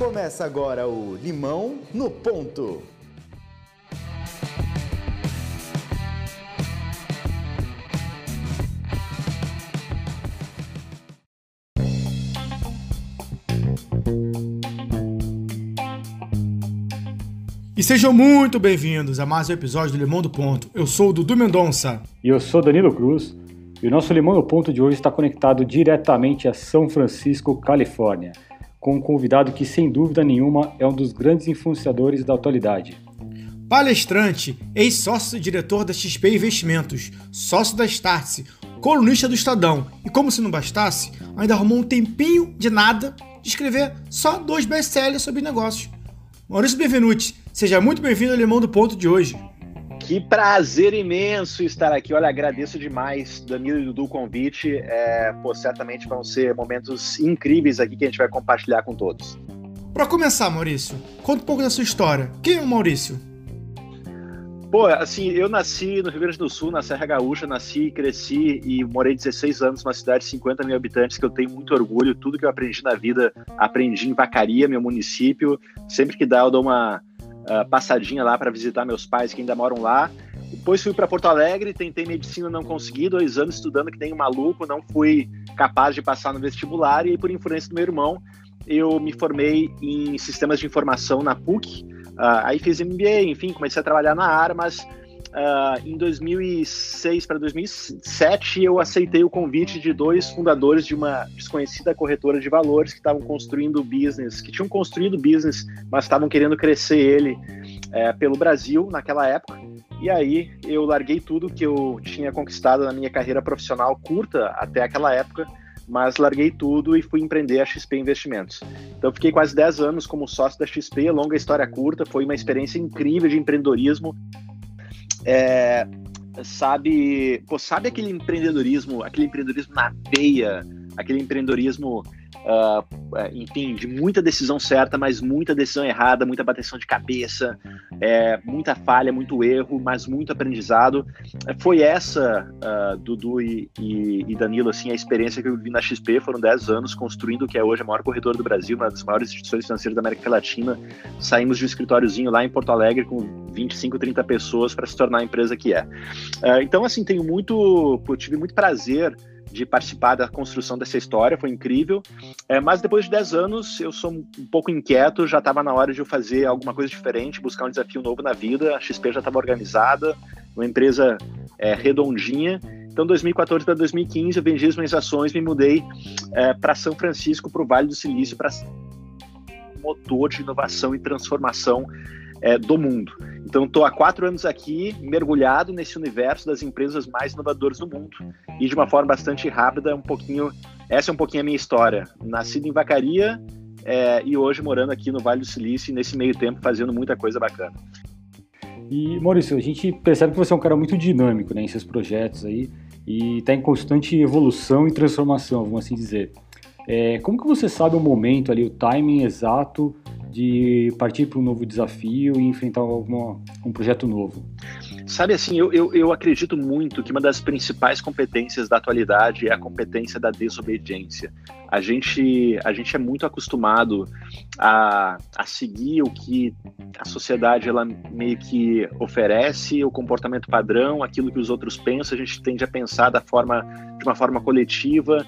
Começa agora o Limão no Ponto. E sejam muito bem-vindos a mais um episódio do Limão do Ponto. Eu sou o Dudu Mendonça. E eu sou Danilo Cruz. E o nosso Limão do Ponto de hoje está conectado diretamente a São Francisco, Califórnia com um convidado que, sem dúvida nenhuma, é um dos grandes influenciadores da atualidade. Palestrante, ex-sócio e diretor da XP Investimentos, sócio da Startse, colunista do Estadão e, como se não bastasse, ainda arrumou um tempinho de nada de escrever só dois best-sellers sobre negócios. Maurício Benvenuti, seja muito bem-vindo ao Limão do Ponto de hoje. Que prazer imenso estar aqui. Olha, agradeço demais, Danilo e Dudu, o convite. É, pô, certamente vão ser momentos incríveis aqui que a gente vai compartilhar com todos. Para começar, Maurício, conta um pouco da sua história. Quem é o Maurício? Pô, assim, eu nasci no Rio Grande do Sul, na Serra Gaúcha, nasci, cresci e morei 16 anos numa cidade de 50 mil habitantes que eu tenho muito orgulho. Tudo que eu aprendi na vida, aprendi em Vacaria, meu município. Sempre que dá, eu dou uma uh, passadinha lá para visitar meus pais que ainda moram lá. Depois fui para Porto Alegre, tentei medicina, não consegui, dois anos estudando que nem um maluco, não fui capaz de passar no vestibular e por influência do meu irmão eu me formei em sistemas de informação na PUC. Uh, aí fiz MBA, enfim, comecei a trabalhar na área, mas Uh, em 2006 para 2007, eu aceitei o convite de dois fundadores de uma desconhecida corretora de valores que estavam construindo business, que tinham construído business, mas estavam querendo crescer ele é, pelo Brasil naquela época. E aí eu larguei tudo que eu tinha conquistado na minha carreira profissional curta até aquela época, mas larguei tudo e fui empreender a XP Investimentos. Então fiquei quase 10 anos como sócio da XP, longa história curta, foi uma experiência incrível de empreendedorismo é, sabe, pô, sabe aquele empreendedorismo, aquele empreendedorismo na veia, aquele empreendedorismo Uh, enfim, de muita decisão certa, mas muita decisão errada, muita bateção de cabeça, é, muita falha, muito erro, mas muito aprendizado. Foi essa, uh, Dudu e, e, e, Danilo, assim, a experiência que eu vi na XP. Foram 10 anos construindo o que é hoje a maior corretora do Brasil, uma das maiores instituições financeiras da América Latina. Saímos de um escritóriozinho lá em Porto Alegre com 25, 30 pessoas para se tornar a empresa que é. Uh, então, assim, tenho muito, tive muito prazer de participar da construção dessa história, foi incrível. É, mas depois de 10 anos, eu sou um pouco inquieto, já estava na hora de eu fazer alguma coisa diferente, buscar um desafio novo na vida. A XP já estava organizada, uma empresa é, redondinha. Então, 2014 para 2015, eu vendi as minhas ações, me mudei é, para São Francisco, para o Vale do Silício, para motor de inovação e transformação é, do mundo. Então, estou há quatro anos aqui, mergulhado nesse universo das empresas mais inovadoras do mundo e de uma forma bastante rápida, um pouquinho. Essa é um pouquinho a minha história. Nascido em Vacaria é, e hoje morando aqui no Vale do Silício nesse meio tempo fazendo muita coisa bacana. E Maurício, a gente percebe que você é um cara muito dinâmico né, em seus projetos aí e está em constante evolução e transformação, vamos assim dizer. É, como que você sabe o momento ali, o timing exato de partir para um novo desafio e enfrentar alguma, um projeto novo? Sabe assim, eu, eu, eu, acredito muito que uma das principais competências da atualidade é a competência da desobediência. A gente, a gente é muito acostumado a, a seguir o que a sociedade ela meio que oferece, o comportamento padrão, aquilo que os outros pensam, a gente tende a pensar da forma, de uma forma coletiva.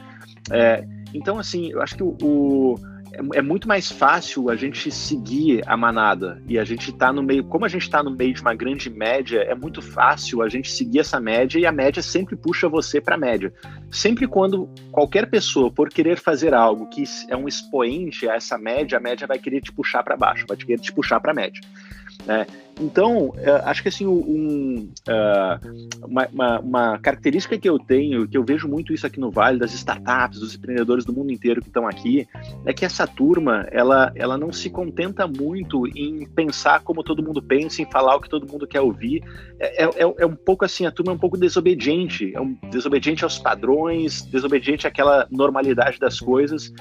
É, então, assim, eu acho que o, o é, é muito mais fácil a gente seguir a manada e a gente tá no meio, como a gente está no meio de uma grande média, é muito fácil a gente seguir essa média e a média sempre puxa você para a média. Sempre quando qualquer pessoa for querer fazer algo que é um expoente a essa média, a média vai querer te puxar para baixo, vai querer te puxar para a média. Né? Então, é, acho que assim, um, uh, uma, uma, uma, característica que eu tenho, que eu vejo muito isso aqui no Vale, das startups, dos empreendedores do mundo inteiro que estão aqui, é que essa turma, ela, ela não se contenta muito em pensar como todo mundo pensa, em falar o que todo mundo quer ouvir. É, é, é, é um pouco assim, a turma é um pouco desobediente, é um desobediente aos padrões, desobediente àquela normalidade das coisas,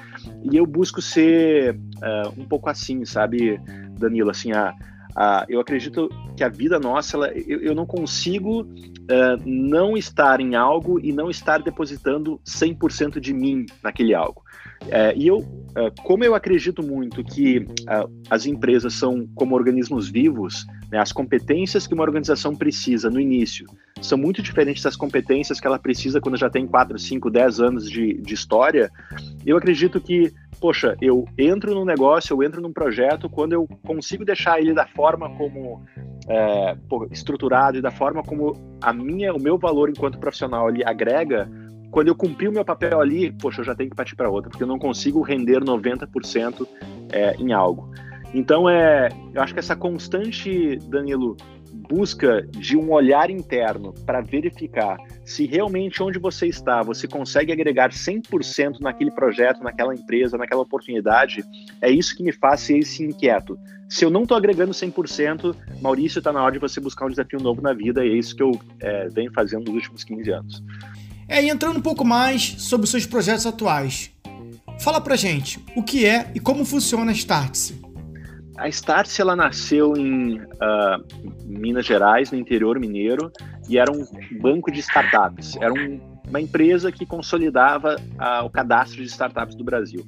e eu busco ser uh, um pouco assim, sabe, Danilo, assim, a ah, eu acredito que a vida nossa, ela, eu, eu, não consigo uh, não estar em algo e não estar depositando 100% de mim naquele algo. É, e eu, é, como eu acredito muito que é, as empresas são como organismos vivos, né, as competências que uma organização precisa no início são muito diferentes das competências que ela precisa quando já tem 4, 5, 10 anos de, de história, eu acredito que, poxa, eu entro num negócio, eu entro num projeto, quando eu consigo deixar ele da forma como é, estruturado e da forma como a minha, o meu valor enquanto profissional ele agrega, quando eu cumprir o meu papel ali, poxa, eu já tenho que partir para outra, porque eu não consigo render 90% é, em algo. Então, é, eu acho que essa constante, Danilo, busca de um olhar interno para verificar se realmente onde você está, você consegue agregar 100% naquele projeto, naquela empresa, naquela oportunidade, é isso que me faz ser esse inquieto. Se eu não estou agregando 100%, Maurício, está na hora de você buscar um desafio novo na vida, e é isso que eu é, venho fazendo nos últimos 15 anos. É, entrando um pouco mais sobre seus projetos atuais. Fala pra gente, o que é e como funciona a Startse? A Startse, ela nasceu em uh, Minas Gerais, no interior mineiro, e era um banco de startups. Era um, uma empresa que consolidava uh, o cadastro de startups do Brasil.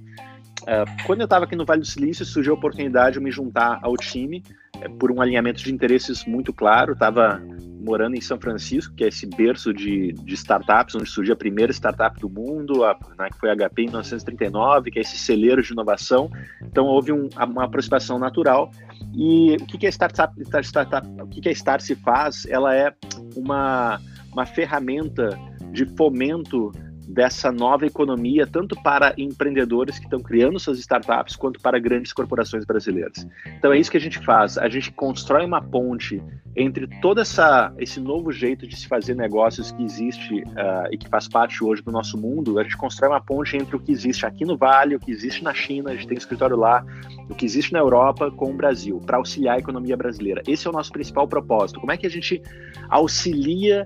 Uh, quando eu estava aqui no Vale do Silício, surgiu a oportunidade de me juntar ao time, eh, por um alinhamento de interesses muito claro. Estava morando em São Francisco, que é esse berço de, de startups, onde surgiu a primeira startup do mundo, a, né, que foi a HP em 1939, que é esse celeiro de inovação. Então houve um, uma aproximação natural. E o que, que a startup, startup, o que, que a Start se faz? Ela é uma, uma ferramenta de fomento dessa nova economia, tanto para empreendedores que estão criando suas startups, quanto para grandes corporações brasileiras. Então é isso que a gente faz. A gente constrói uma ponte entre todo essa, esse novo jeito de se fazer negócios que existe uh, e que faz parte hoje do nosso mundo. A gente constrói uma ponte entre o que existe aqui no Vale, o que existe na China, a gente tem um escritório lá, o que existe na Europa com o Brasil, para auxiliar a economia brasileira. Esse é o nosso principal propósito. Como é que a gente auxilia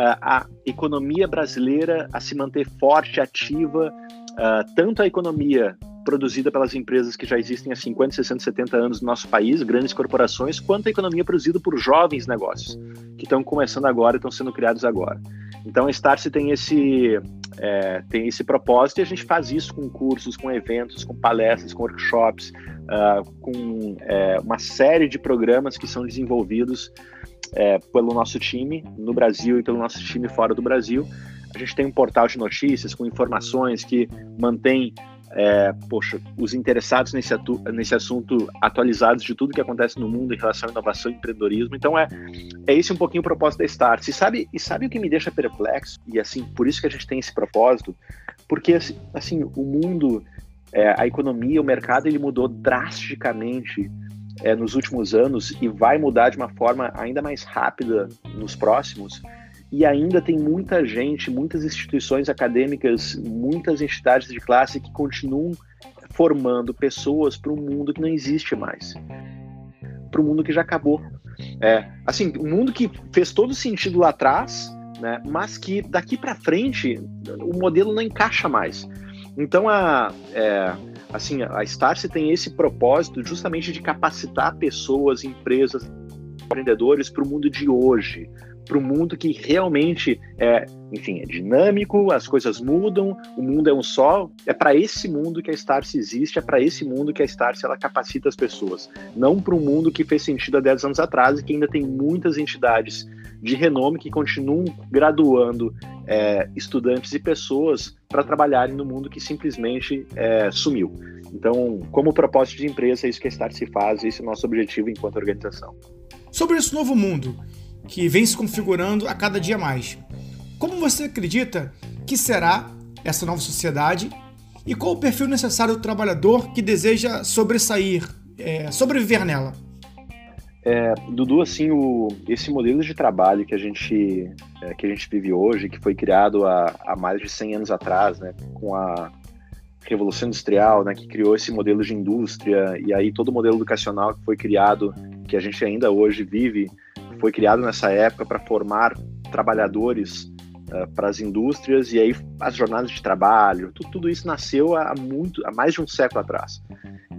a economia brasileira a se manter forte, ativa, uh, tanto a economia produzida pelas empresas que já existem há 50, 60, 70 anos no nosso país, grandes corporações, quanto a economia produzida por jovens negócios, que estão começando agora estão sendo criados agora. Então a Starse tem esse, é, tem esse propósito e a gente faz isso com cursos, com eventos, com palestras, com workshops, uh, com é, uma série de programas que são desenvolvidos é, pelo nosso time no Brasil e pelo nosso time fora do Brasil. A gente tem um portal de notícias com informações que mantém é, poxa, os interessados nesse, nesse assunto atualizados de tudo que acontece no mundo em relação à inovação e empreendedorismo. Então é, é esse um pouquinho o propósito da Start. E sabe, e sabe o que me deixa perplexo? E assim, por isso que a gente tem esse propósito, porque assim, assim o mundo, é, a economia, o mercado, ele mudou drasticamente é, nos últimos anos e vai mudar de uma forma ainda mais rápida nos próximos. E ainda tem muita gente, muitas instituições acadêmicas, muitas entidades de classe que continuam formando pessoas para um mundo que não existe mais, para um mundo que já acabou. É, assim, um mundo que fez todo sentido lá atrás, né, mas que daqui para frente o modelo não encaixa mais. Então a, é, assim, a Starse tem esse propósito justamente de capacitar pessoas, empresas, empreendedores para o mundo de hoje, para o mundo que realmente é, enfim, é dinâmico, as coisas mudam, o mundo é um só. É para esse mundo que a Starse existe, é para esse mundo que a Starse ela capacita as pessoas, não para um mundo que fez sentido há 10 anos atrás e que ainda tem muitas entidades de renome que continuam graduando é, estudantes e pessoas para trabalharem no mundo que simplesmente é, sumiu. Então, como propósito de empresa, é isso que a Start se faz, esse é o nosso objetivo enquanto organização. Sobre esse novo mundo, que vem se configurando a cada dia mais, como você acredita que será essa nova sociedade e qual o perfil necessário do trabalhador que deseja sobressair, é, sobreviver nela? É, Dudu, assim, o, esse modelo de trabalho que a gente é, que a gente vive hoje, que foi criado há, há, mais de 100 anos atrás, né, com a Revolução Industrial, né, que criou esse modelo de indústria, e aí todo o modelo educacional que foi criado, que a gente ainda hoje vive, foi criado nessa época para formar trabalhadores uh, para as indústrias, e aí as jornadas de trabalho, tudo, tudo isso nasceu há, muito, há mais de um século atrás.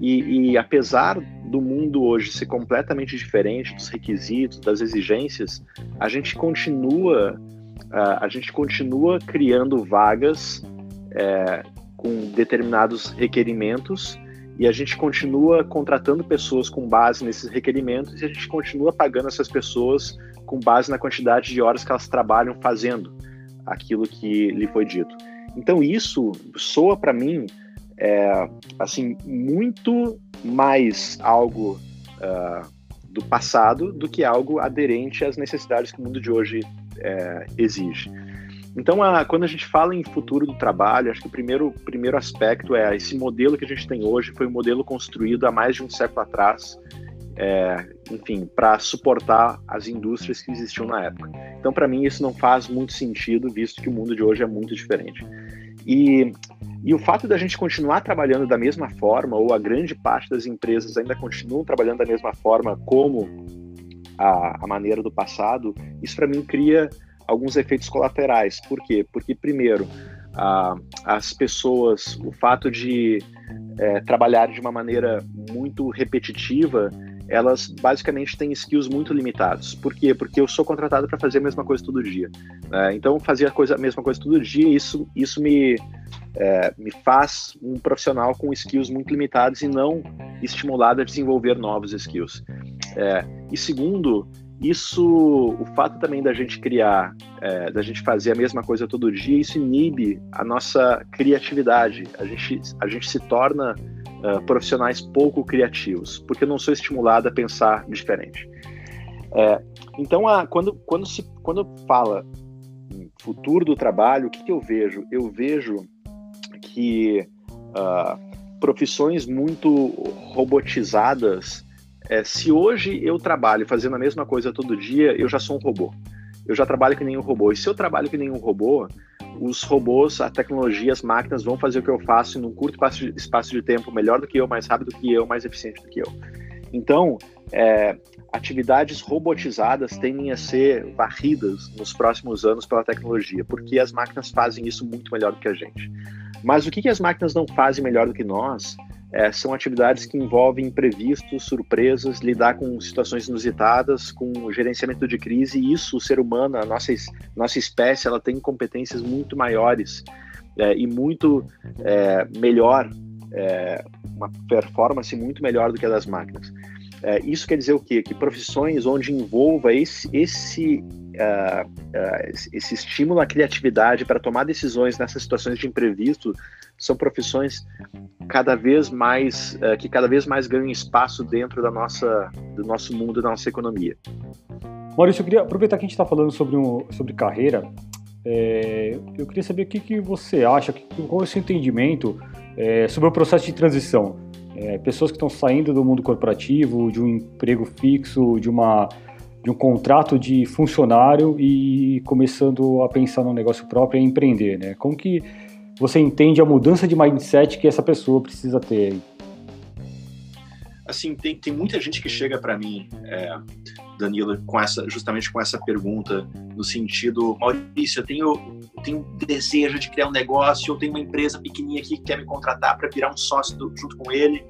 E, e, apesar do mundo hoje ser completamente diferente dos requisitos, das exigências, a gente continua, a gente continua criando vagas é, com determinados requerimentos e a gente continua contratando pessoas com base nesses requerimentos e a gente continua pagando essas pessoas com base na quantidade de horas que elas trabalham fazendo aquilo que lhe foi dito. Então isso soa para mim é, assim muito mais algo uh, do passado do que algo aderente às necessidades que o mundo de hoje é, exige. Então, a, quando a gente fala em futuro do trabalho, acho que o primeiro, primeiro aspecto é esse modelo que a gente tem hoje foi um modelo construído há mais de um século atrás, é, enfim, para suportar as indústrias que existiam na época. Então, para mim, isso não faz muito sentido, visto que o mundo de hoje é muito diferente. E, e o fato da gente continuar trabalhando da mesma forma, ou a grande parte das empresas ainda continuam trabalhando da mesma forma como a, a maneira do passado, isso para mim cria alguns efeitos colaterais. Por quê? Porque, primeiro, a, as pessoas, o fato de é, trabalhar de uma maneira muito repetitiva, elas basicamente têm skills muito limitados. Por quê? Porque eu sou contratado para fazer a mesma coisa todo dia. Né? Então, fazer a, coisa, a mesma coisa todo dia, isso, isso me, é, me faz um profissional com skills muito limitados e não estimulado a desenvolver novos skills. É, e segundo, isso, o fato também da gente criar, é, da gente fazer a mesma coisa todo dia, isso inibe a nossa criatividade. A gente, a gente se torna uh, profissionais pouco criativos, porque eu não sou estimulado a pensar diferente. É, então, a, quando, quando, se, quando fala futuro do trabalho, o que, que eu vejo? Eu vejo que uh, profissões muito robotizadas é, se hoje eu trabalho fazendo a mesma coisa todo dia, eu já sou um robô. Eu já trabalho que nem um robô. E se eu trabalho que nem um robô, os robôs, a tecnologia, as máquinas vão fazer o que eu faço em um curto espaço de tempo melhor do que eu, mais rápido que eu, mais eficiente do que eu. Então, é, atividades robotizadas tendem a ser varridas nos próximos anos pela tecnologia, porque as máquinas fazem isso muito melhor do que a gente. Mas o que, que as máquinas não fazem melhor do que nós é, são atividades que envolvem imprevistos, surpresas, lidar com situações inusitadas, com gerenciamento de crise. E isso, o ser humano, a nossa, nossa espécie, ela tem competências muito maiores é, e muito é, melhor, é, uma performance muito melhor do que a das máquinas. É, isso quer dizer o quê? Que profissões onde envolva esse, esse uh, uh, esse estímulo à criatividade para tomar decisões nessas situações de imprevisto são profissões cada vez mais uh, que cada vez mais ganham espaço dentro da nossa do nosso mundo da nossa economia. Maurício, eu queria aproveitar que a gente está falando sobre um, sobre carreira. É, eu queria saber o que, que você acha, qual é o seu entendimento é, sobre o processo de transição. É, pessoas que estão saindo do mundo corporativo, de um emprego fixo, de uma de um contrato de funcionário e começando a pensar no negócio próprio e empreender, né? Como que você entende a mudança de mindset que essa pessoa precisa ter? Assim, tem, tem muita gente que chega para mim, é, Danilo, com essa, justamente com essa pergunta, no sentido, Maurício, eu tenho, eu tenho desejo de criar um negócio, eu tenho uma empresa pequenininha aqui que quer me contratar para virar um sócio do, junto com ele,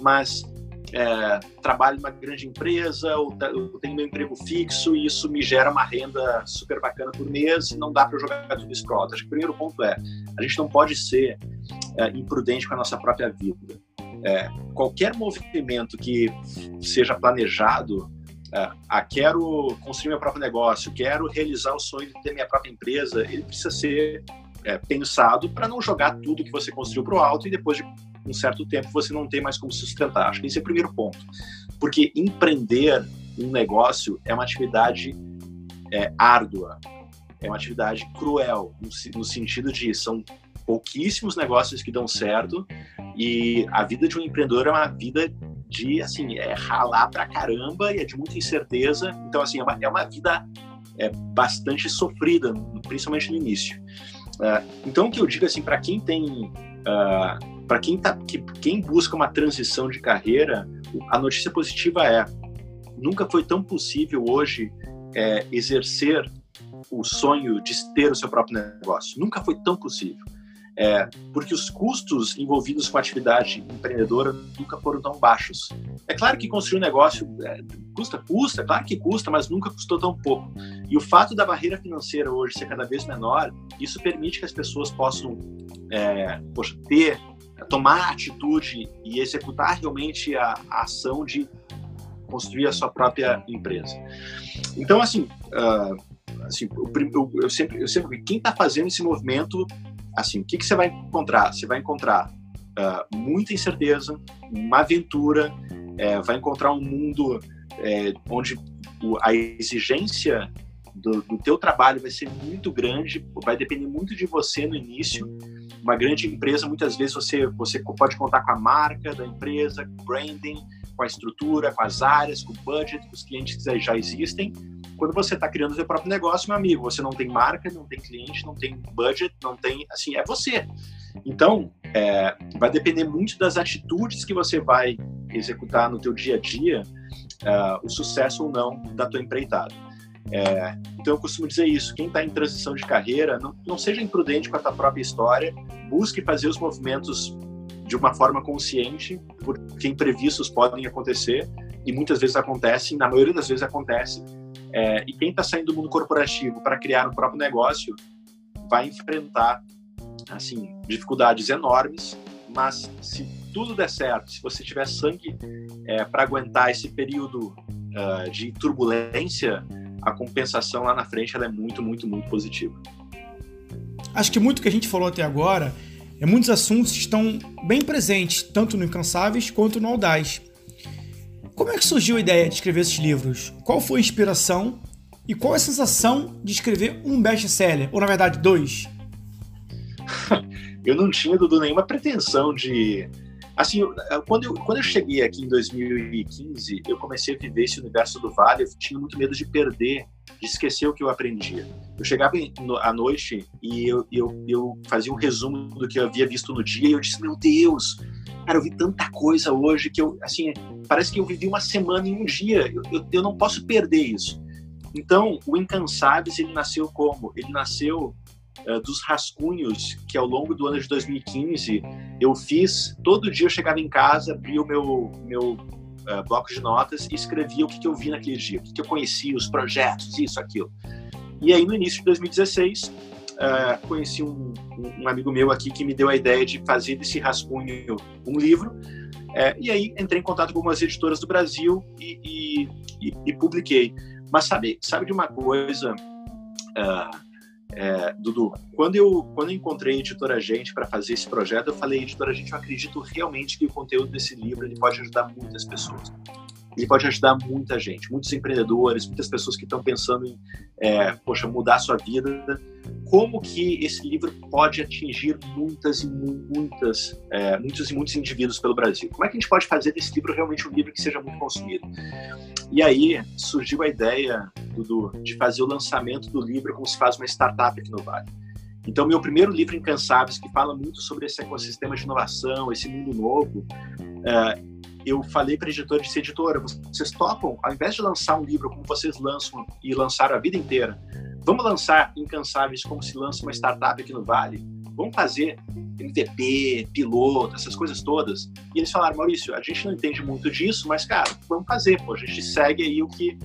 mas é, trabalho numa grande empresa, ou eu tenho meu emprego fixo e isso me gera uma renda super bacana por mês não dá para jogar tudo isso alto. Acho que o primeiro ponto é, a gente não pode ser é, imprudente com a nossa própria vida. É, qualquer movimento que seja planejado, é, ah, quero construir meu próprio negócio, quero realizar o sonho de ter minha própria empresa, ele precisa ser é, pensado para não jogar tudo que você construiu para o alto e depois de um certo tempo você não tem mais como sustentar. Acho que esse é o primeiro ponto. Porque empreender um negócio é uma atividade é, árdua, é uma atividade cruel, no, no sentido de são pouquíssimos negócios que dão certo e a vida de um empreendedor é uma vida de assim é ralar pra caramba e é de muita incerteza então assim é uma, é uma vida é, bastante sofrida principalmente no início uh, então o que eu digo assim para quem tem uh, para quem, tá, que, quem busca uma transição de carreira, a notícia positiva é: nunca foi tão possível hoje é, exercer o sonho de ter o seu próprio negócio. Nunca foi tão possível. É, porque os custos envolvidos com a atividade empreendedora nunca foram tão baixos. É claro que construir um negócio é, custa, custa, claro que custa, mas nunca custou tão pouco. E o fato da barreira financeira hoje ser cada vez menor, isso permite que as pessoas possam é, poxa, ter, tomar atitude e executar realmente a, a ação de construir a sua própria empresa. Então, assim, uh, assim eu, eu, sempre, eu sempre quem está fazendo esse movimento, assim, o que, que você vai encontrar? Você vai encontrar uh, muita incerteza, uma aventura, é, vai encontrar um mundo é, onde a exigência do, do teu trabalho vai ser muito grande, vai depender muito de você no início. Uma grande empresa, muitas vezes você, você pode contar com a marca da empresa, branding, com a estrutura, com as áreas, com o budget, com os clientes que já existem. Quando você está criando o seu próprio negócio, meu amigo, você não tem marca, não tem cliente, não tem budget, não tem, assim, é você. Então, é, vai depender muito das atitudes que você vai executar no teu dia a dia, uh, o sucesso ou não da tua empreitada. É, então eu costumo dizer isso: quem está em transição de carreira, não, não seja imprudente com a tua própria história, busque fazer os movimentos de uma forma consciente, porque imprevistos podem acontecer e muitas vezes acontecem, na maioria das vezes acontece. É, e quem está saindo do mundo corporativo para criar um próprio negócio vai enfrentar assim dificuldades enormes, mas se tudo der certo, se você tiver sangue é, para aguentar esse período uh, de turbulência, a compensação lá na frente é muito, muito, muito positiva. Acho que muito que a gente falou até agora é, muitos assuntos estão bem presentes, tanto no Incansáveis quanto no Audaz. Como é que surgiu a ideia de escrever esses livros? Qual foi a inspiração? E qual é a sensação de escrever um best-seller? Ou, na verdade, dois? eu não tinha, Dudu, nenhuma pretensão de... Assim, quando eu, quando eu cheguei aqui em 2015, eu comecei a viver esse universo do Vale, eu tinha muito medo de perder de esquecer o que eu aprendia. Eu chegava à noite e eu, eu, eu fazia um resumo do que eu havia visto no dia e eu disse, meu Deus, cara, eu vi tanta coisa hoje que eu, assim, parece que eu vivi uma semana em um dia, eu, eu, eu não posso perder isso. Então, o Incansáveis, ele nasceu como? Ele nasceu dos rascunhos que ao longo do ano de 2015 eu fiz. Todo dia eu chegava em casa, abria o meu, meu uh, bloco de notas e escrevia o que, que eu vi naquele dia, o que, que eu conhecia, os projetos, isso, aquilo. E aí, no início de 2016, uh, eh, conheci um, um, amigo meu aqui que me deu a ideia de fazer desse rascunho um livro. Uh, e aí, entrei em contato com algumas editoras do Brasil e, e, e, e publiquei. Mas sabe, sabe de uma coisa, é, Dudu, quando eu, quando eu encontrei a editora Gente para fazer esse projeto, eu falei, editora Gente, eu acredito realmente que o conteúdo desse livro ele pode ajudar muitas pessoas. Ele pode ajudar muita gente, muitos empreendedores, muitas pessoas que estão pensando em, é, poxa, mudar sua vida. Como que esse livro pode atingir muitas e muitas, é, muitos e muitos indivíduos pelo Brasil? Como é que a gente pode fazer desse livro realmente um livro que seja muito consumido? E aí surgiu a ideia, Dudu, de fazer o lançamento do livro como se faz uma startup aqui no Vale. Então, meu primeiro livro, Incansáveis, que fala muito sobre esse ecossistema de inovação, esse mundo novo, é, eu falei para editora de editora, vocês topam, ao invés de lançar um livro como vocês lançam e lançaram a vida inteira, vamos lançar Incansáveis como se lança uma startup aqui no Vale? Vamos fazer MVP, piloto, essas coisas todas. E eles falaram, Maurício, a gente não entende muito disso, mas, cara, vamos fazer, pô, a gente segue aí o que.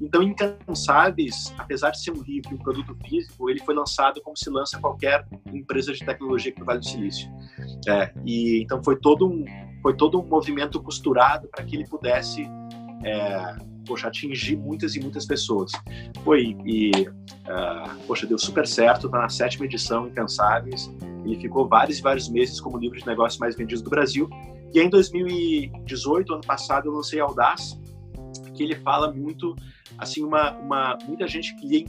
Então, Incansáveis, apesar de ser um livro, um produto físico, ele foi lançado como se lança qualquer empresa de tecnologia que Vale do Silício. É, e então foi todo um foi todo um movimento costurado para que ele pudesse é, poxa, atingir muitas e muitas pessoas. Foi, e, uh, poxa, deu super certo, tá na sétima edição, Incansáveis, ele ficou vários e vários meses como livro de negócios mais vendidos do Brasil, e em 2018, ano passado, eu lancei Audaz, que ele fala muito, assim, uma, uma muita gente que lia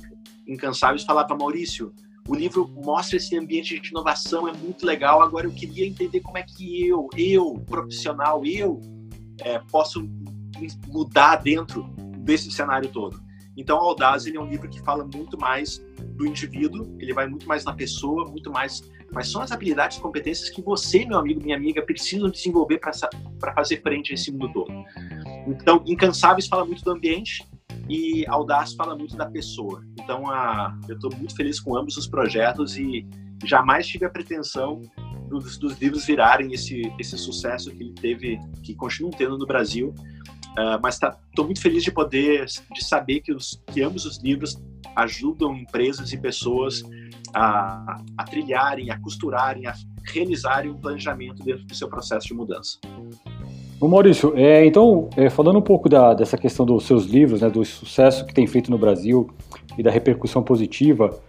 Incansáveis falava, Maurício, o livro mostra esse ambiente de inovação, é muito legal, agora eu queria entender como é que eu, eu, profissional, eu, é, posso mudar dentro desse cenário todo. Então, Audaz é um livro que fala muito mais do indivíduo, ele vai muito mais na pessoa, muito mais quais são as habilidades e competências que você, meu amigo, minha amiga, precisam desenvolver para fazer frente a esse mundo todo. Então, Incansáveis fala muito do ambiente e Audaz fala muito da pessoa. Então, a, eu estou muito feliz com ambos os projetos e, jamais tive a pretensão dos, dos livros virarem esse, esse sucesso que ele teve, que continuam tendo no Brasil. Uh, mas estou tá, muito feliz de poder, de saber que, os, que ambos os livros ajudam empresas e pessoas a, a trilharem, a costurarem, a realizarem um planejamento dentro do seu processo de mudança. Ô Maurício, é, então, é, falando um pouco da, dessa questão dos seus livros, né, do sucesso que tem feito no Brasil e da repercussão positiva,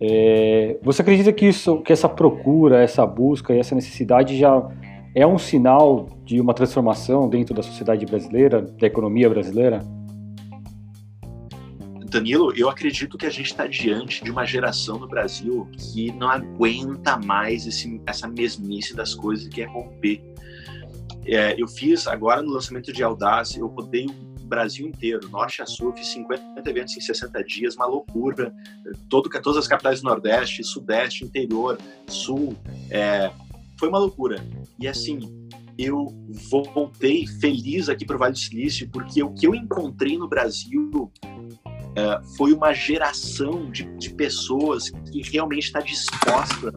é, você acredita que, isso, que essa procura, essa busca e essa necessidade já é um sinal de uma transformação dentro da sociedade brasileira, da economia brasileira? Danilo, eu acredito que a gente está diante de uma geração no Brasil que não aguenta mais esse, essa mesmice das coisas e quer romper. É, eu fiz agora no lançamento de Audácia, eu rodei o Brasil inteiro, norte a sul, fiz 50 eventos em 60 dias, uma loucura. Todo, todas as capitais do Nordeste, Sudeste, interior, Sul, é, foi uma loucura. E assim, eu voltei feliz aqui para o Vale do Silício, porque o que eu encontrei no Brasil é, foi uma geração de, de pessoas que realmente está disposta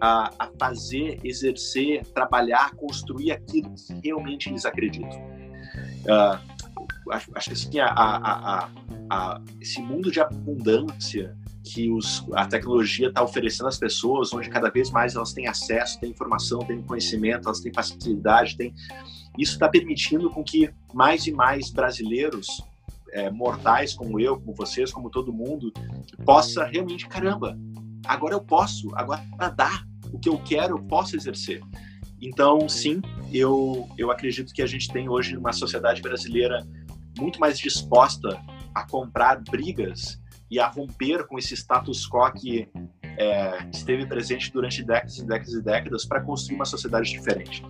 a, a, fazer, exercer, trabalhar, construir aquilo que realmente eles acreditam. Uh, acho, acho que assim, a, a, a, esse mundo de abundância que os, a tecnologia está oferecendo às pessoas, onde cada vez mais elas têm acesso, têm informação, têm conhecimento, elas têm facilidade, têm... isso está permitindo com que mais e mais brasileiros é, mortais como eu, como vocês, como todo mundo, possa realmente, caramba, agora eu posso, agora dá, o que eu quero eu posso exercer. Então, sim, eu, eu acredito que a gente tem hoje uma sociedade brasileira muito mais disposta a comprar brigas e a romper com esse status quo que é, esteve presente durante décadas e décadas e décadas para construir uma sociedade diferente.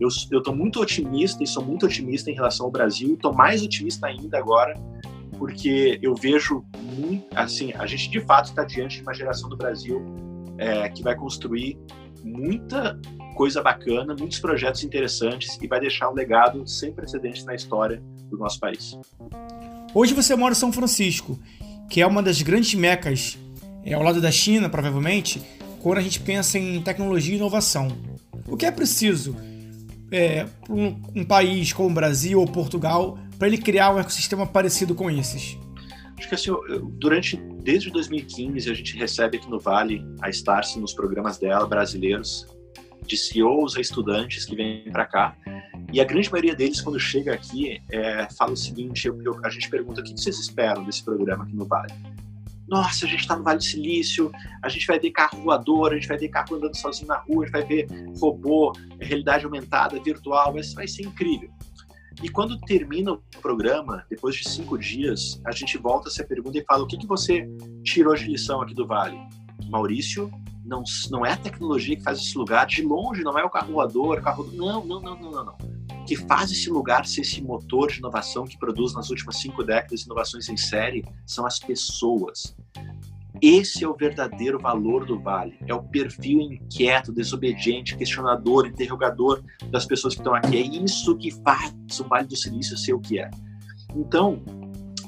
Eu estou muito otimista e sou muito otimista em relação ao Brasil e estou mais otimista ainda agora porque eu vejo assim, a gente de fato está diante de uma geração do Brasil é, que vai construir muita coisa bacana, muitos projetos interessantes e vai deixar um legado sem precedentes na história do nosso país. Hoje você mora em São Francisco, que é uma das grandes mecas, é, ao lado da China, provavelmente, quando a gente pensa em tecnologia e inovação. O que é preciso é, para um, um país como o Brasil ou Portugal para ele criar um ecossistema parecido com esses? Que assim, durante desde 2015 a gente recebe aqui no Vale a Starse nos programas dela brasileiros de CEOs a estudantes que vêm para cá e a grande maioria deles quando chega aqui é, fala o seguinte, eu, eu, a gente pergunta o que vocês esperam desse programa aqui no Vale? Nossa, a gente está no Vale do Silício, a gente vai ver carro voador, a gente vai ver carro andando sozinho na rua, a gente vai ver robô, realidade aumentada, virtual, vai ser incrível. E quando termina o programa, depois de cinco dias, a gente volta essa pergunta e fala: o que, que você tirou de lição aqui do Vale? Maurício, não, não é a tecnologia que faz esse lugar, de longe não é o carro voador, carro. Não, não, não, não, não, não. Que faz esse lugar ser esse motor de inovação que produz nas últimas cinco décadas inovações em série são as pessoas. Esse é o verdadeiro valor do Vale. É o perfil inquieto, desobediente, questionador, interrogador das pessoas que estão aqui. É isso que faz o Vale do Silício ser o que é. Então,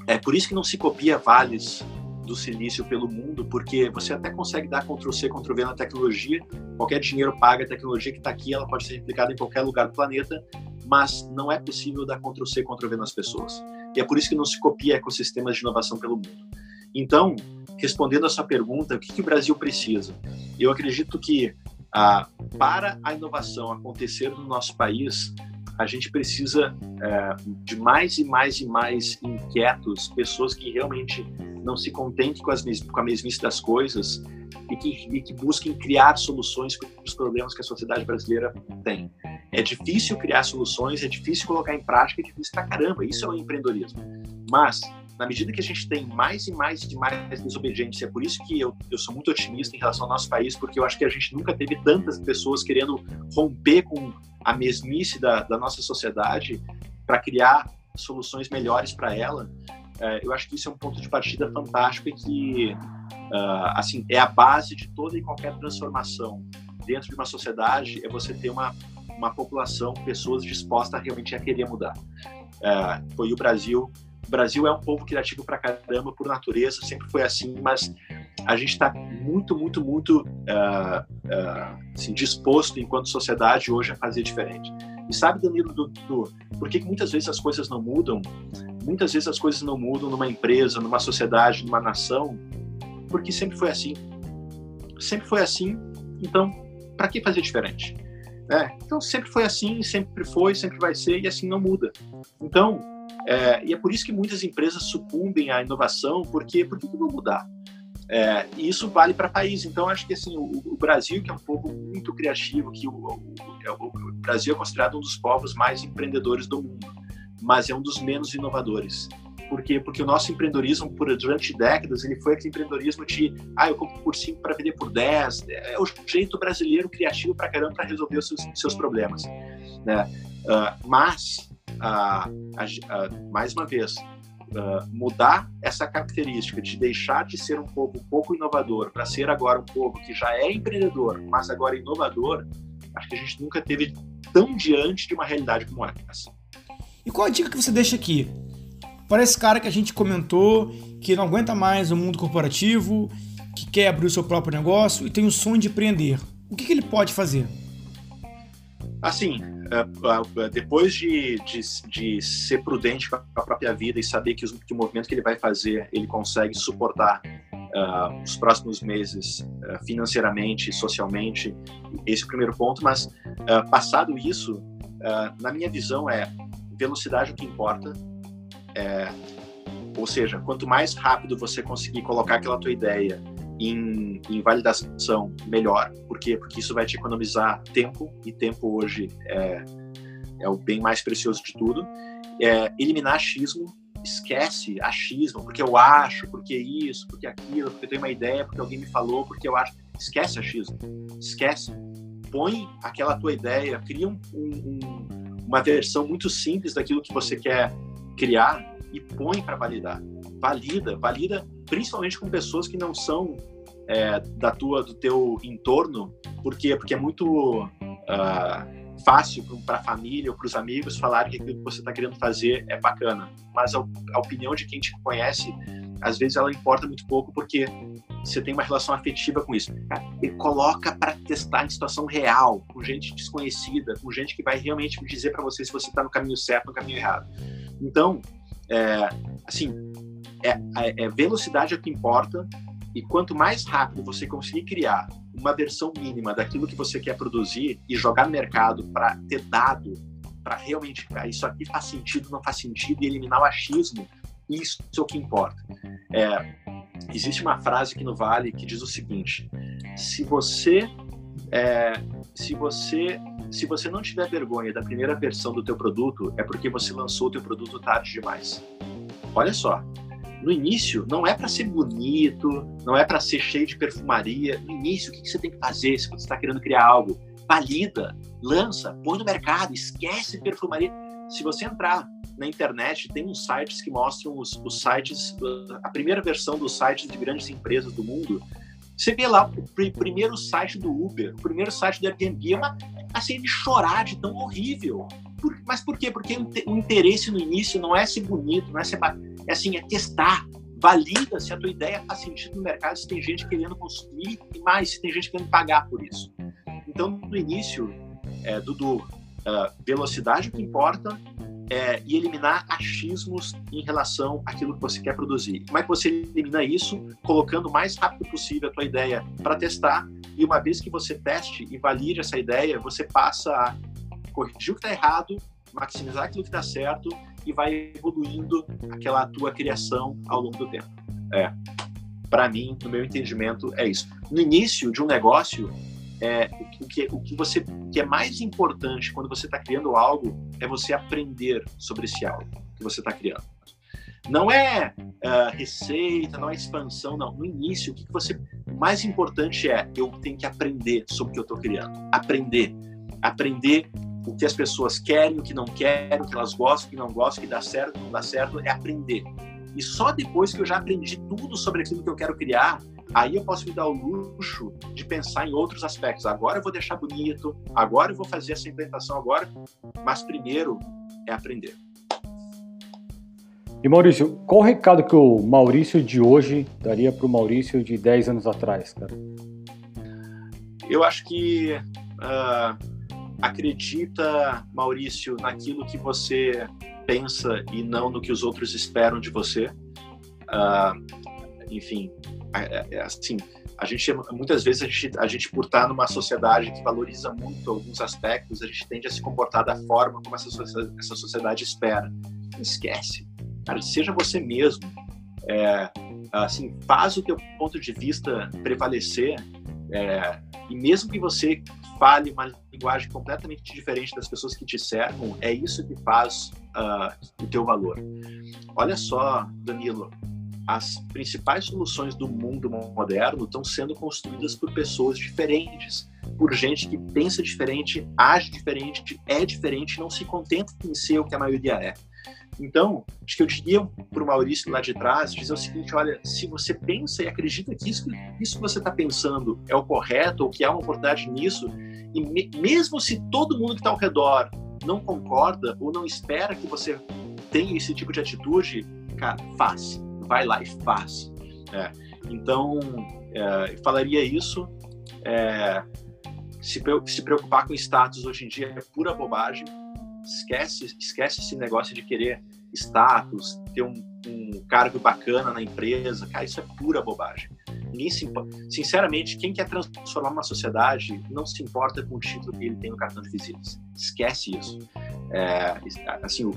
é por isso que não se copia vales do silício pelo mundo, porque você até consegue dar Ctrl-C, Ctrl-V na tecnologia, qualquer dinheiro paga a tecnologia que está aqui, ela pode ser replicada em qualquer lugar do planeta, mas não é possível dar Ctrl-C, Ctrl-V nas pessoas. E é por isso que não se copia ecossistemas de inovação pelo mundo. Então, respondendo a sua pergunta, o que, que o Brasil precisa? Eu acredito que ah, para a inovação acontecer no nosso país, a gente precisa é, de mais e mais e mais inquietos, pessoas que realmente não se contentem com, as, com a mesmice das coisas e que, e que busquem criar soluções para os problemas que a sociedade brasileira tem. É difícil criar soluções, é difícil colocar em prática, é difícil pra caramba. Isso é o empreendedorismo. Mas na medida que a gente tem mais e mais e mais desobediência, é por isso que eu, eu sou muito otimista em relação ao nosso país, porque eu acho que a gente nunca teve tantas pessoas querendo romper com a mesmice da, da nossa sociedade para criar soluções melhores para ela. É, eu acho que isso é um ponto de partida fantástico e que, uh, assim, é a base de toda e qualquer transformação dentro de uma sociedade, é você ter uma, uma população, pessoas dispostas realmente a querer mudar. Uh, foi o Brasil o Brasil é um povo criativo pra caramba por natureza, sempre foi assim, mas a gente está muito, muito, muito uh, uh, assim, disposto, enquanto sociedade, hoje a fazer diferente. E sabe, Danilo, do, do, por que, muitas vezes as coisas não mudam? Muitas vezes as coisas não mudam numa empresa, numa sociedade, numa nação, porque sempre foi assim. Sempre foi assim, então, para que fazer diferente? É, então, sempre foi assim, sempre foi, sempre vai ser, e assim não muda. Então, é, e é por isso que muitas empresas sucumbem à inovação, porque por que não mudar? É, e isso vale para país. Então, acho que assim, o, o, Brasil, que é um povo muito criativo, que o, o, é o, Brasil é considerado um dos povos mais empreendedores do mundo, mas é um dos menos inovadores. Por quê? Porque o nosso empreendedorismo, por, durante décadas, ele foi aquele empreendedorismo de ah, eu compro por 5 para vender por 10. É o jeito brasileiro criativo para caramba para resolver os seus, seus problemas. Né? Uh, mas, uh, uh, mais uma vez, uh, mudar essa característica de deixar de ser um povo pouco inovador para ser agora um povo que já é empreendedor, mas agora inovador, acho que a gente nunca teve tão diante de uma realidade como essa. E qual a dica que você deixa aqui? Para esse cara que a gente comentou, que não aguenta mais o mundo corporativo, que quer abrir o seu próprio negócio e tem o sonho de empreender, o que, que ele pode fazer? Assim, é, é, depois de, de, de, ser prudente com a própria vida e saber que, que, o movimento que ele vai fazer ele consegue suportar uh, os próximos meses uh, financeiramente, socialmente, esse é o primeiro ponto. Mas uh, passado isso, na minha visão é velocidade o que importa. É, ou seja, quanto mais rápido você conseguir colocar aquela tua ideia em, em, validação melhor. Por quê? Porque isso vai te economizar tempo, e tempo hoje é, é o bem mais precioso de tudo. É, eliminar achismo, esquece achismo, porque eu acho, porque isso, porque aquilo, porque eu tenho uma ideia, porque alguém me falou, porque eu acho. Esquece achismo, esquece. Põe aquela tua ideia, cria um, um, uma versão muito simples daquilo que você quer criar e põe para validar. Valida, valida principalmente com pessoas que não são é, da tua, do teu entorno, porque porque é muito uh, fácil para a família ou para os amigos falarem que aquilo que você está querendo fazer é bacana, mas a, a, opinião de quem te conhece às vezes ela importa muito pouco porque você tem uma relação afetiva com isso. Ele coloca para testar em situação real, com gente desconhecida, com gente que vai realmente dizer para você se você está no caminho certo ou no caminho errado. Então, é, assim, é, é, velocidade é o que importa, e quanto mais rápido você conseguir criar uma versão mínima daquilo que você quer produzir e jogar no mercado para ter dado, para realmente ah, isso aqui faz sentido, não faz sentido, e eliminar o achismo, isso é o que importa. É, existe uma frase aqui no Vale que diz o seguinte: se você é, se você se você não tiver vergonha da primeira versão do teu produto, é porque você lançou o teu produto tarde demais. Olha só, no início não é para ser bonito, não é para ser cheio de perfumaria. No início, o que, você tem que fazer se você está querendo criar algo? Valida, lança, põe no mercado, esquece perfumaria. Se você entrar na internet, tem uns sites que mostram os, os sites, a primeira versão dos sites de grandes empresas do mundo. Você vê lá o primeiro site do Uber, o primeiro site do Airbnb, é uma, assim, de chorar de tão horrível. Por, mas por quê? Porque o interesse no início não é ser bonito, não é ser. É assim, é testar. Valida se a tua ideia faz sentido no mercado, se tem gente querendo consumir e mais, se tem gente querendo pagar por isso. Então, no início, é, Dudu, velocidade é o que importa é, e eliminar achismos em relação àquilo que você quer produzir. Como é que você elimina isso? Colocando o mais rápido possível a tua ideia para testar e uma vez que você teste e valide essa ideia, você passa a corrigir o que está errado, maximizar aquilo que está certo e vai evoluindo aquela tua criação ao longo do tempo. É, para mim, no meu entendimento, é isso. No início de um negócio, é, o, que, o que você que é mais importante quando você está criando algo é você aprender sobre esse algo que você está criando. Não é uh, receita, não é expansão, não. No início, o que, que você. O mais importante é eu tenho que aprender sobre o que eu estou criando. Aprender. Aprender o que as pessoas querem, o que não querem, o que elas gostam, o que não gostam, o que dá certo, o que não dá certo, é aprender. E só depois que eu já aprendi tudo sobre aquilo que eu quero criar, aí eu posso me dar o luxo de pensar em outros aspectos. Agora eu vou deixar bonito, agora eu vou fazer essa implementação agora, mas primeiro é aprender. E Maurício, qual o recado que o Maurício de hoje daria para o Maurício de 10 anos atrás, cara? Eu acho que uh, acredita, Maurício, naquilo que você pensa e não no que os outros esperam de você. Uh, enfim, é, assim, a gente muitas vezes a gente, a gente por estar numa sociedade que valoriza muito alguns aspectos, a gente tende a se comportar da forma como essa, essa sociedade espera. Esquece, cara, seja você mesmo. É, assim, faz o teu ponto de vista prevalecer é, e mesmo que você fale uma linguagem completamente diferente das pessoas que te cercam, é isso que faz uh, o teu valor. Olha só, Danilo, as principais soluções do mundo moderno estão sendo construídas por pessoas diferentes, por gente que pensa diferente, age diferente, é diferente, não se contenta em ser o que a maioria é. Então, acho que eu diria para o Maurício lá de trás, dizer o seguinte, olha, se você pensa e acredita que isso, isso que você está pensando é o correto, ou que há uma oportunidade nisso, e me, mesmo se todo mundo que está ao redor não concorda ou não espera que você tenha esse tipo de atitude, cara, faz vai lá e faz. É, então, é, falaria isso. É, se, se preocupar com status hoje em dia é pura bobagem. Esquece, esquece esse negócio de querer status, ter um, um cargo bacana na empresa. Cara, isso é pura bobagem. Ninguém se Sinceramente, quem quer transformar uma sociedade não se importa com o título que ele tem no cartão de visitas. Esquece isso. É, assim,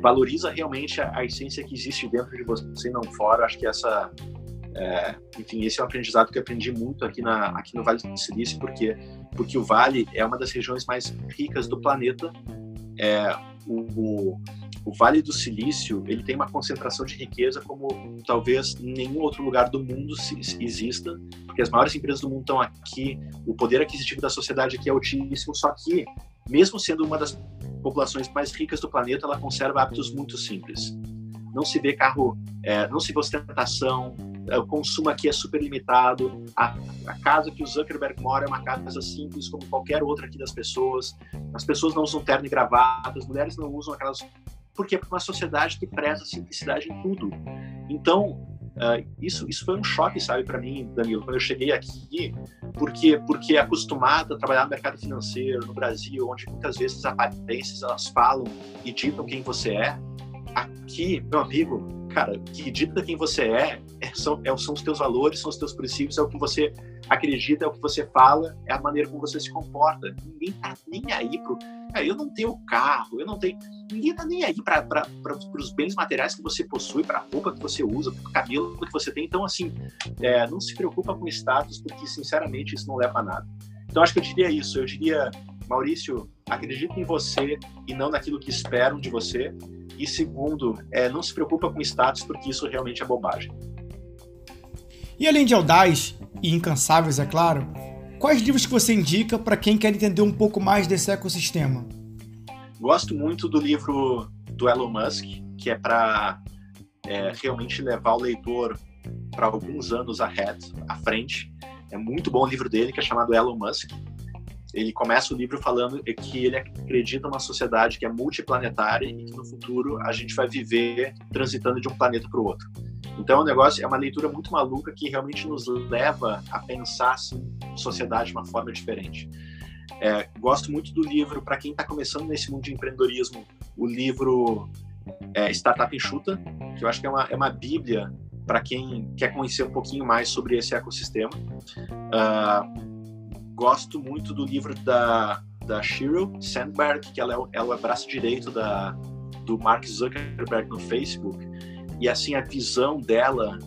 valoriza realmente a, a, essência que existe dentro de você não fora. Acho que essa, é, enfim, esse é um aprendizado que eu aprendi muito aqui, na, aqui no Vale do Silício, porque, porque o Vale é uma das regiões mais ricas do planeta. É, o, o, Vale do Silício ele tem uma concentração de riqueza como talvez nenhum outro lugar do mundo exista, porque as maiores empresas do mundo estão aqui, o poder aquisitivo da sociedade aqui é altíssimo, só que mesmo sendo uma das populações mais ricas do planeta, ela conserva hábitos muito simples. Não se vê carro, é, não se vê ostentação, o consumo aqui é super limitado. A, a, casa que o Zuckerberg mora é uma casa simples como qualquer outra aqui das pessoas. As pessoas não usam terno e gravata, as mulheres não usam aquelas. Por quê? Porque é uma sociedade que preza a simplicidade em tudo. Então, Uh, isso, isso foi um choque, sabe, para mim, Danilo, quando eu cheguei aqui, porque porque acostumado a trabalhar no mercado financeiro no Brasil, onde muitas vezes as aparências elas falam e ditam quem você é. Aqui, meu amigo, cara, que dita quem você é, é são, é, são os teus valores, são os teus princípios, é o que você acredita, é o que você fala, é a maneira como você se comporta. Ninguém tá nem aí pro. eu não tenho carro, eu não tenho. Ninguém tá nem aí para os bens materiais que você possui, para a roupa que você usa, para o cabelo que você tem. Então, assim, é, não se preocupa com status, porque, sinceramente, isso não leva a nada. Então, acho que eu diria isso. Eu diria, Maurício, acredita em você e não naquilo que esperam de você. E segundo, é, não se preocupa com status, porque isso realmente é bobagem. E além de Audaz e Incansáveis, é claro, quais livros que você indica para quem quer entender um pouco mais desse ecossistema? Gosto muito do livro do Elon Musk, que é para é, realmente levar o leitor para alguns anos ahead, à frente. É muito bom o livro dele, que é chamado Elon Musk. Ele começa o livro falando que ele acredita numa sociedade que é multiplanetária e que no futuro a gente vai viver transitando de um planeta para o outro. Então, o negócio é uma leitura muito maluca que realmente nos leva a pensar assim, sociedade de uma forma diferente. É, gosto muito do livro, para quem está começando nesse mundo de empreendedorismo, o livro é, Startup Enxuta, que eu acho que é uma, é uma bíblia para quem quer conhecer um pouquinho mais sobre esse ecossistema. Uh, gosto muito do livro da, da Sheryl Sandberg, que ela é, ela é o braço direito da, do Mark Zuckerberg no Facebook. E assim a visão dela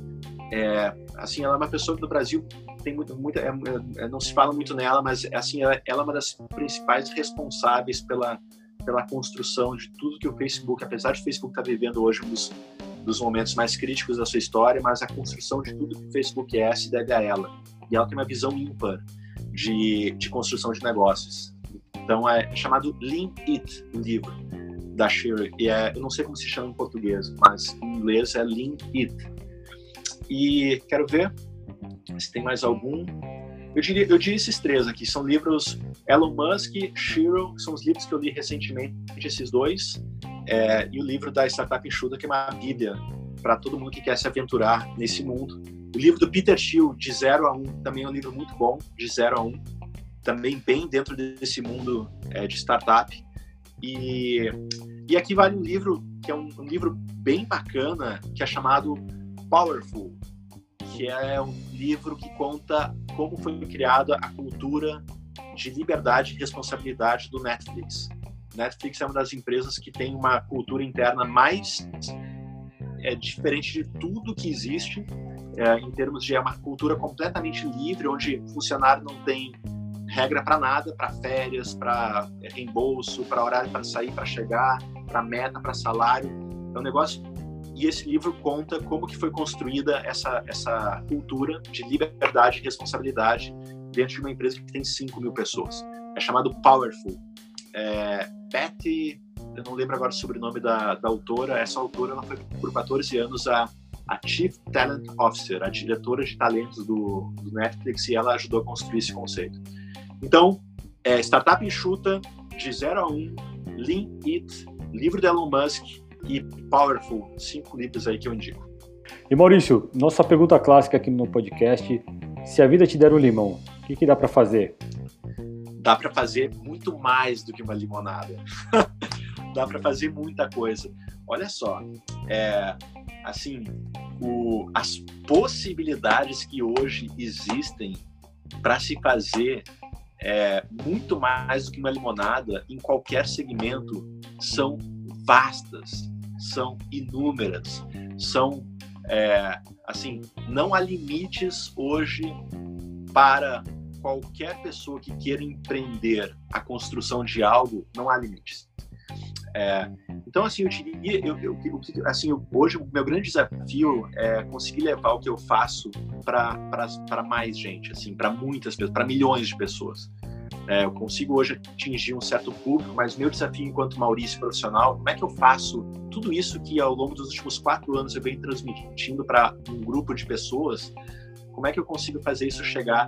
é assim ela é uma pessoa que no Brasil tem muito, muita é, é, não se fala muito nela mas assim ela, ela, é uma das principais responsáveis pela pela construção de tudo que o Facebook apesar de o Facebook estar tá vivendo hoje um dos, dos momentos mais críticos da sua história mas a construção de tudo que o Facebook é se deve a ela. E ela tem uma visão ímpar de, de construção de negócios então é chamado Lean It o livro da Shirley. E é, eu não sei como se chama em português, mas em inglês é Lean It. E quero ver se tem mais algum. Eu diria, eu diria esses três aqui. São livros Elon Musk, Shiro, são os livros que eu li recentemente, esses dois. é, e o livro da Startup Enxuta, que é uma bíblia para todo mundo que quer se aventurar nesse mundo. O livro do Peter Thiel, De Zero a Um, também é um livro muito bom, De Zero a Um, também bem dentro desse mundo é, de startup. E, e aqui vale um livro que é um, um livro bem bacana, que é chamado Powerful, que é um livro que conta como foi criada a cultura de liberdade e responsabilidade do Netflix. Netflix é uma das empresas que tem uma cultura interna mais é, diferente de tudo que existe, é, em termos de é uma cultura completamente livre, onde funcionário não tem regra para nada, para férias, para reembolso, para horário para sair, para chegar, para meta, para salário. É um negócio e esse livro conta como que foi construída essa essa cultura de liberdade e responsabilidade dentro de uma empresa que tem 5 mil pessoas. É chamado Powerful. É, eu não lembro agora o sobrenome da, da autora, essa autora ela foi por 14 anos a, a Chief Talent Officer, a diretora de talentos do, do Netflix, e ela ajudou a construir esse conceito. Então, é, Startup Enxuta, de 0 a 1, um, Lean It, livro de Elon Musk e Powerful, cinco livros aí que eu indico. E Maurício, nossa pergunta clássica aqui no podcast, se a vida te der um limão, o que, que dá para fazer? Dá para fazer muito mais do que uma limonada. dá para fazer muita coisa. Olha só, é, assim, o, as possibilidades que hoje existem para se fazer é, muito mais do que uma limonada em qualquer segmento são vastas, são inúmeras, são é, assim não há limites hoje para qualquer pessoa que queira empreender a construção de algo, não há limites. É, então, assim, eu diria, eu, eu, eu, assim, hoje o meu grande desafio é conseguir levar o que eu faço para mais gente, assim, para muitas pessoas, para milhões de pessoas. É, eu consigo hoje atingir um certo público, mas meu desafio enquanto Maurício profissional, como é que eu faço tudo isso que ao longo dos últimos quatro anos eu venho transmitindo para um grupo de pessoas? Como é que eu consigo fazer isso chegar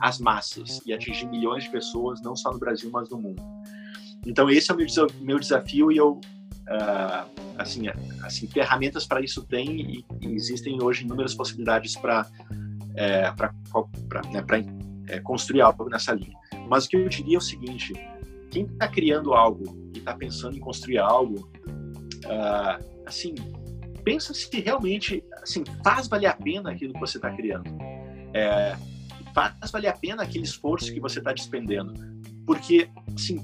às massas e atingir milhões de pessoas, não só no Brasil, mas no mundo? Então esse é o meu, meu desafio e eu uh, assim, assim ferramentas para isso tem e, e, existem hoje inúmeras possibilidades para é, né, é, construir algo nessa linha. Mas o que eu diria é o seguinte: quem está criando algo e está pensando em construir algo, uh, assim, pensa se realmente, assim, faz valer a pena aquilo que você está criando. É, faz valer a pena aquele esforço que você está despendendo, porque, assim,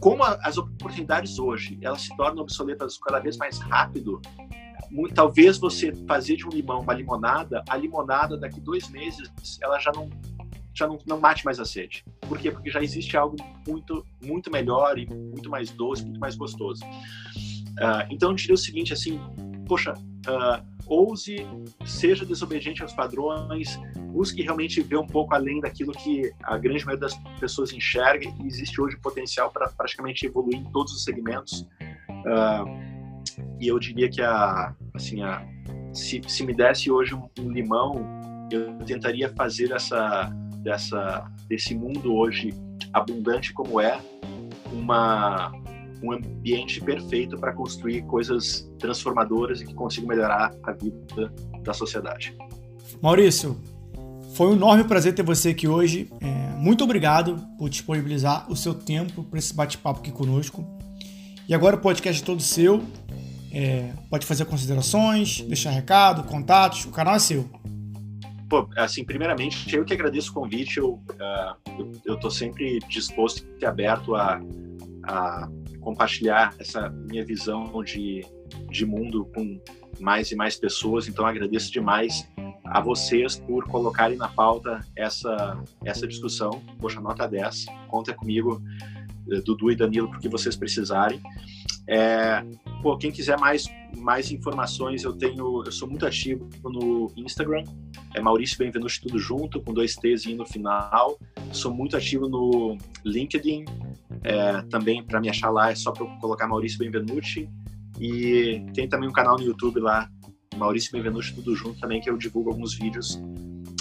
como as oportunidades hoje elas se tornam obsoletas cada vez mais rápido, talvez você fazer de um limão uma limonada, a limonada daqui dois meses ela já não já não, não mate mais a sede. Por quê? Porque já existe algo muito muito melhor e muito mais doce, muito mais gostoso. Uh, então eu diria o seguinte, assim, poxa, uh, ouse, seja desobediente aos padrões, busque realmente ver um pouco além daquilo que a grande maioria das pessoas enxerga e existe hoje potencial para praticamente evoluir em todos os segmentos. Uh, e eu diria que a, assim, a, se, se me desse hoje um, um limão, eu tentaria fazer essa, dessa, desse mundo hoje abundante como é, uma, um ambiente perfeito para construir coisas transformadoras e que consigam melhorar a vida da sociedade. Maurício, foi um enorme prazer ter você aqui hoje. É, muito obrigado por disponibilizar o seu tempo para esse bate-papo aqui conosco. E agora o podcast é todo seu. É, pode fazer considerações, deixar recado, contatos, o canal é seu. Pô, assim, primeiramente, eu que agradeço o convite, eu, uh, eu, estou sempre disposto e aberto a, a compartilhar essa minha visão de, de mundo com mais e mais pessoas, então agradeço demais a vocês por colocarem na pauta essa, essa discussão. Poxa, nota 10, conta comigo, eh, Dudu e Danilo, porque vocês precisarem. É, pô, quem quiser mais, mais informações, eu tenho, eu sou muito ativo no Instagram, é Maurício Benvenuti tudo junto, com dois T's no final. Sou muito ativo no LinkedIn, é, também para me achar lá é só para colocar Maurício Benvenuti. E tem também um canal no YouTube lá, Maurício Benvenuti tudo junto também, que eu divulgo alguns vídeos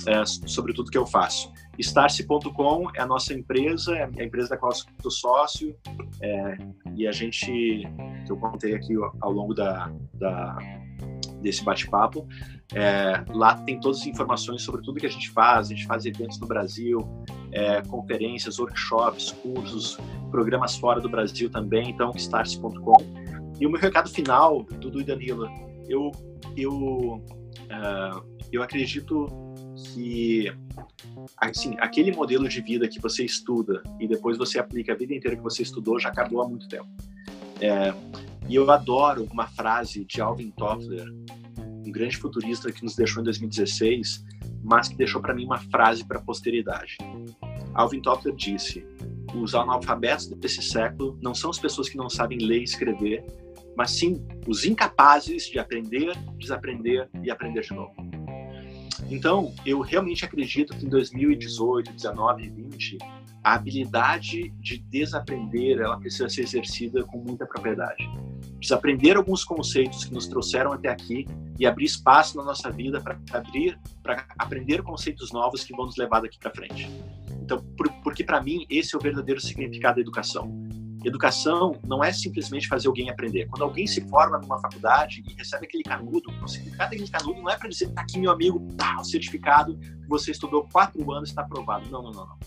é, sobre tudo que eu faço. Starse.com é a nossa empresa, é a empresa da qual eu sou sócio, é, e a gente que eu contei aqui ao longo da, da desse bate-papo. É, lá tem todas as informações sobre tudo que a gente faz. A gente faz eventos no Brasil, é, conferências, workshops, cursos, programas fora do Brasil também. Então, stars.com. E o meu recado final, Dudu e Danilo, eu, eu, uh, eu acredito que assim, aquele modelo de vida que você estuda e depois você aplica a vida inteira que você estudou já acabou há muito tempo. É, e eu adoro uma frase de Alvin Toffler, um grande futurista que nos deixou em 2016, mas que deixou para mim uma frase para a posteridade. Alvin Toffler disse: os analfabetos desse século não são as pessoas que não sabem ler e escrever, mas sim os incapazes de aprender, desaprender e aprender de novo. Então, eu realmente acredito que em 2018, 19 e 20, a habilidade de desaprender, ela precisa ser exercida com muita propriedade. Desaprender alguns conceitos que nos trouxeram até aqui e abrir espaço na nossa vida para abrir, para aprender conceitos novos que vão nos levar daqui para frente. Então, por, porque para mim esse é o verdadeiro significado da educação. Educação não é simplesmente fazer alguém aprender. Quando alguém se forma numa faculdade e recebe aquele canudo, o significado daquele canudo não é para dizer, tá aqui meu amigo, tá, o certificado, você estudou quatro anos, está aprovado. Não, não, não, não.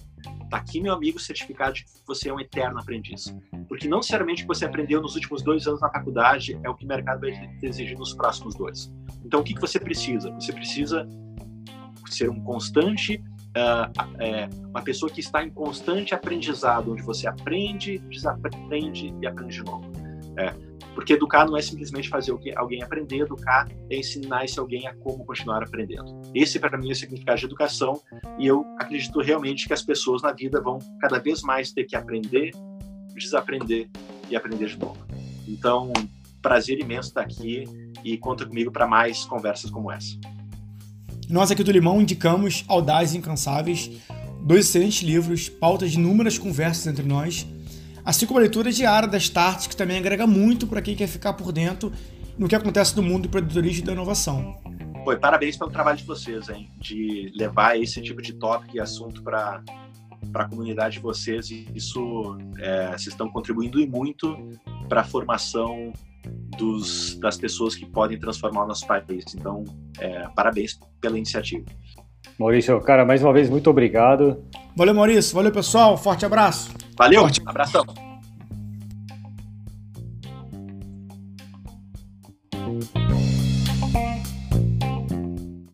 Tá aqui meu amigo, certificado de que você é um eterno aprendiz. Porque não necessariamente o que você aprendeu nos últimos dois anos na faculdade é o que o mercado vai exigir nos próximos dois. Então, o que, que você precisa? Você precisa ser um constante uh, uma pessoa que está em constante aprendizado, onde você aprende, desaprende e aprende de novo. É, porque educar não é simplesmente fazer alguém aprender, educar é ensinar esse alguém a como continuar aprendendo. Esse, para mim, é o significado de educação, e eu acredito realmente que as pessoas na vida vão cada vez mais ter que aprender, desaprender e aprender de novo. Então, prazer imenso estar aqui e conta comigo para mais conversas como essa. Nós aqui do Limão indicamos Audazes Incansáveis, dois excelentes livros, pautas de inúmeras conversas entre nós, assim como a leitura diária das tartes, que também agrega muito para quem quer ficar por dentro no que acontece no mundo do empreendedorismo e da inovação. Pô, parabéns pelo trabalho de vocês, hein? De levar esse tipo de tópico e assunto para para a comunidade de vocês. Isso, é, vocês estão contribuindo muito para a formação dos, das pessoas que podem transformar o nosso país. Então, é, parabéns pela iniciativa. Maurício, cara, mais uma vez, muito obrigado. Valeu, Maurício. Valeu, pessoal. Forte abraço. Valeu, Forte. abração.